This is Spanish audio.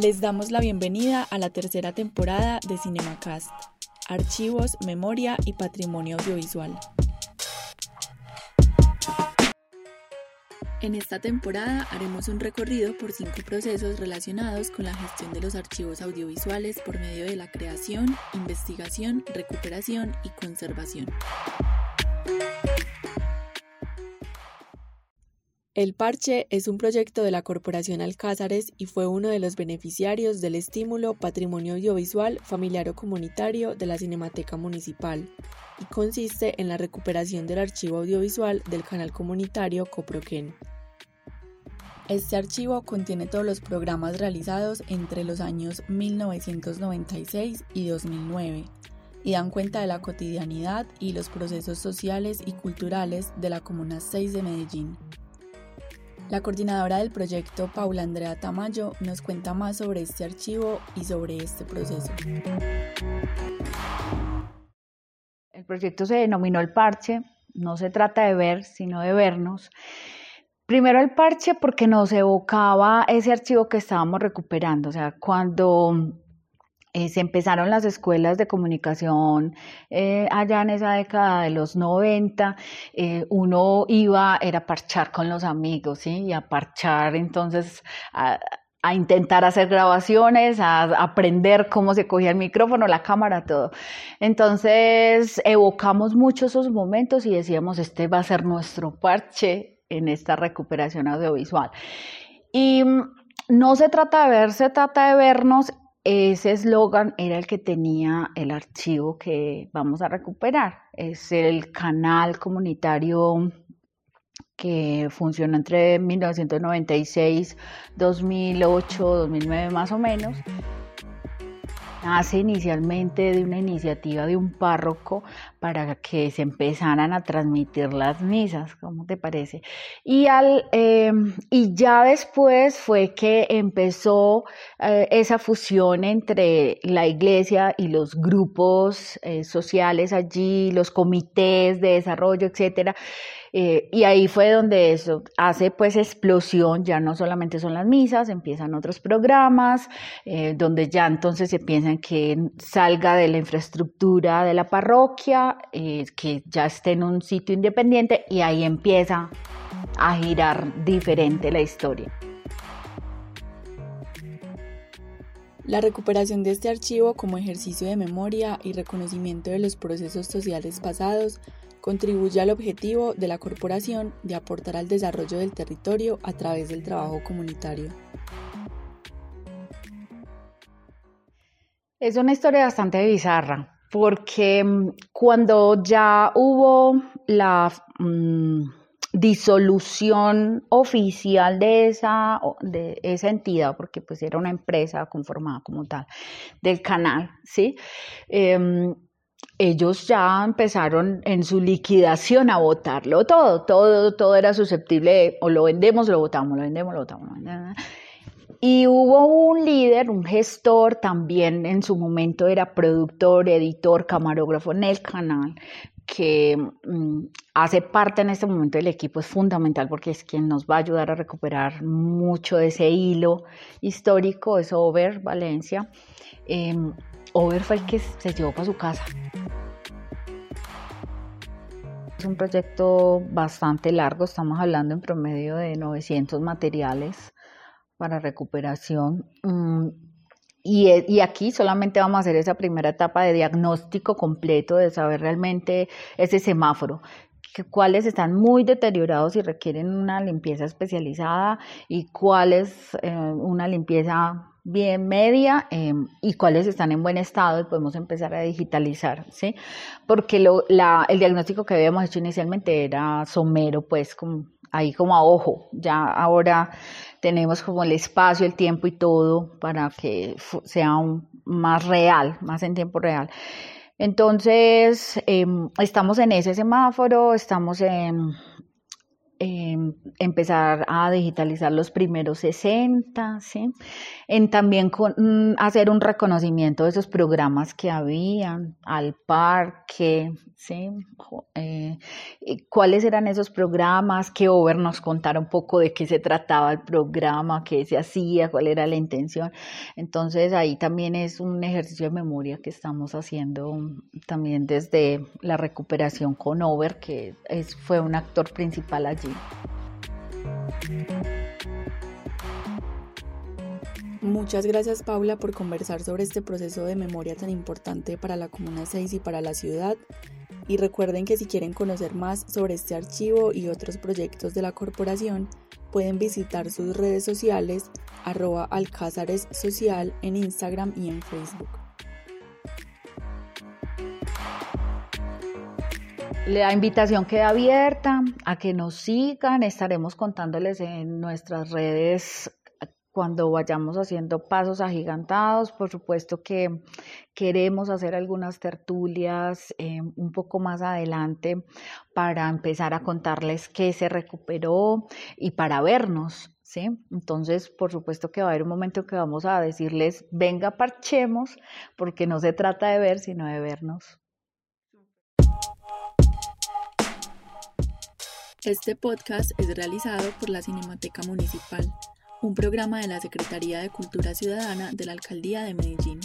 Les damos la bienvenida a la tercera temporada de Cinemacast, Archivos, Memoria y Patrimonio Audiovisual. En esta temporada haremos un recorrido por cinco procesos relacionados con la gestión de los archivos audiovisuales por medio de la creación, investigación, recuperación y conservación. El Parche es un proyecto de la Corporación Alcázares y fue uno de los beneficiarios del estímulo Patrimonio Audiovisual Familiar o Comunitario de la Cinemateca Municipal y consiste en la recuperación del archivo audiovisual del canal comunitario Coproquén. Este archivo contiene todos los programas realizados entre los años 1996 y 2009 y dan cuenta de la cotidianidad y los procesos sociales y culturales de la Comuna 6 de Medellín. La coordinadora del proyecto, Paula Andrea Tamayo, nos cuenta más sobre este archivo y sobre este proceso. El proyecto se denominó El Parche, no se trata de ver, sino de vernos. Primero el parche porque nos evocaba ese archivo que estábamos recuperando, o sea, cuando eh, se empezaron las escuelas de comunicación eh, allá en esa década de los 90, eh, uno iba, era a parchar con los amigos, ¿sí? Y a parchar entonces a, a intentar hacer grabaciones, a aprender cómo se cogía el micrófono, la cámara, todo. Entonces evocamos mucho esos momentos y decíamos, este va a ser nuestro parche en esta recuperación audiovisual. Y mm, no se trata de ver, se trata de vernos ese eslogan era el que tenía el archivo que vamos a recuperar. Es el canal comunitario que funcionó entre 1996, 2008, 2009 más o menos nace inicialmente de una iniciativa de un párroco para que se empezaran a transmitir las misas, ¿cómo te parece? Y, al, em, y ya después fue que empezó eh, esa fusión entre la iglesia y los grupos eh, sociales allí, los comités de desarrollo, etcétera. Eh, y ahí fue donde eso hace pues explosión, ya no solamente son las misas, empiezan otros programas, eh, donde ya entonces se piensa en que salga de la infraestructura de la parroquia, eh, que ya esté en un sitio independiente y ahí empieza a girar diferente la historia. La recuperación de este archivo como ejercicio de memoria y reconocimiento de los procesos sociales pasados contribuye al objetivo de la corporación de aportar al desarrollo del territorio a través del trabajo comunitario. Es una historia bastante bizarra, porque mm, cuando ya hubo la mm, disolución oficial de esa, de esa entidad, porque pues era una empresa conformada como tal, del canal, ¿sí? Em, ellos ya empezaron en su liquidación a votarlo todo, todo, todo era susceptible o lo vendemos, lo votamos, lo vendemos, lo votamos. Y hubo un líder, un gestor, también en su momento era productor, editor, camarógrafo en el canal, que mm, hace parte en este momento del equipo, es fundamental porque es quien nos va a ayudar a recuperar mucho de ese hilo histórico, es Over Valencia. Em, Over fue el que se llevó para su casa. Es un proyecto bastante largo, estamos hablando en promedio de 900 materiales para recuperación. Mm, y, y, aquí solamente vamos a hacer esa primera etapa de diagnóstico completo, de saber realmente ese semáforo, cuáles están muy deteriorados y requieren una limpieza especializada y cuáles eh, una limpieza bien media em, y cuáles están en buen estado y podemos empezar a digitalizar, ¿sí? Porque lo, la, el diagnóstico que habíamos hecho inicialmente era somero, pues como, ahí como a ojo, ya ahora tenemos como el espacio, el tiempo y todo para que sea más real, más en tiempo real. Entonces, em, estamos en ese semáforo, estamos en em, empezar a digitalizar los primeros 60, ¿sí? en también con, mm, hacer un reconocimiento de esos programas que habían, al parque, ¿sí? Eh, cuáles eran esos programas, que Over nos contara un poco de qué se trataba el programa, qué se hacía, cuál era la intención. Entonces ahí también es un ejercicio de memoria que estamos haciendo también desde la recuperación con Over, que fue un actor principal allí. Muchas gracias Paula por conversar sobre este proceso de memoria tan importante para la Comuna 6 y para la ciudad. Y recuerden que si quieren conocer más sobre este archivo y otros proyectos de la corporación, pueden visitar sus redes sociales arroba alcázares social en Instagram y en Facebook. La invitación queda abierta a que nos sigan, estaremos contándoles en nuestras redes cuando vayamos haciendo pasos agigantados. Por supuesto que queremos hacer algunas tertulias eh, un poco más adelante para empezar a contarles qué se recuperó y para vernos. ¿Sí? Entonces, por supuesto que va a haber un momento que vamos a decirles, venga, parchemos, porque no se trata de ver, sino de vernos. Este podcast es realizado por la Cinemateca Municipal, un programa de la Secretaría de Cultura Ciudadana de la Alcaldía de Medellín.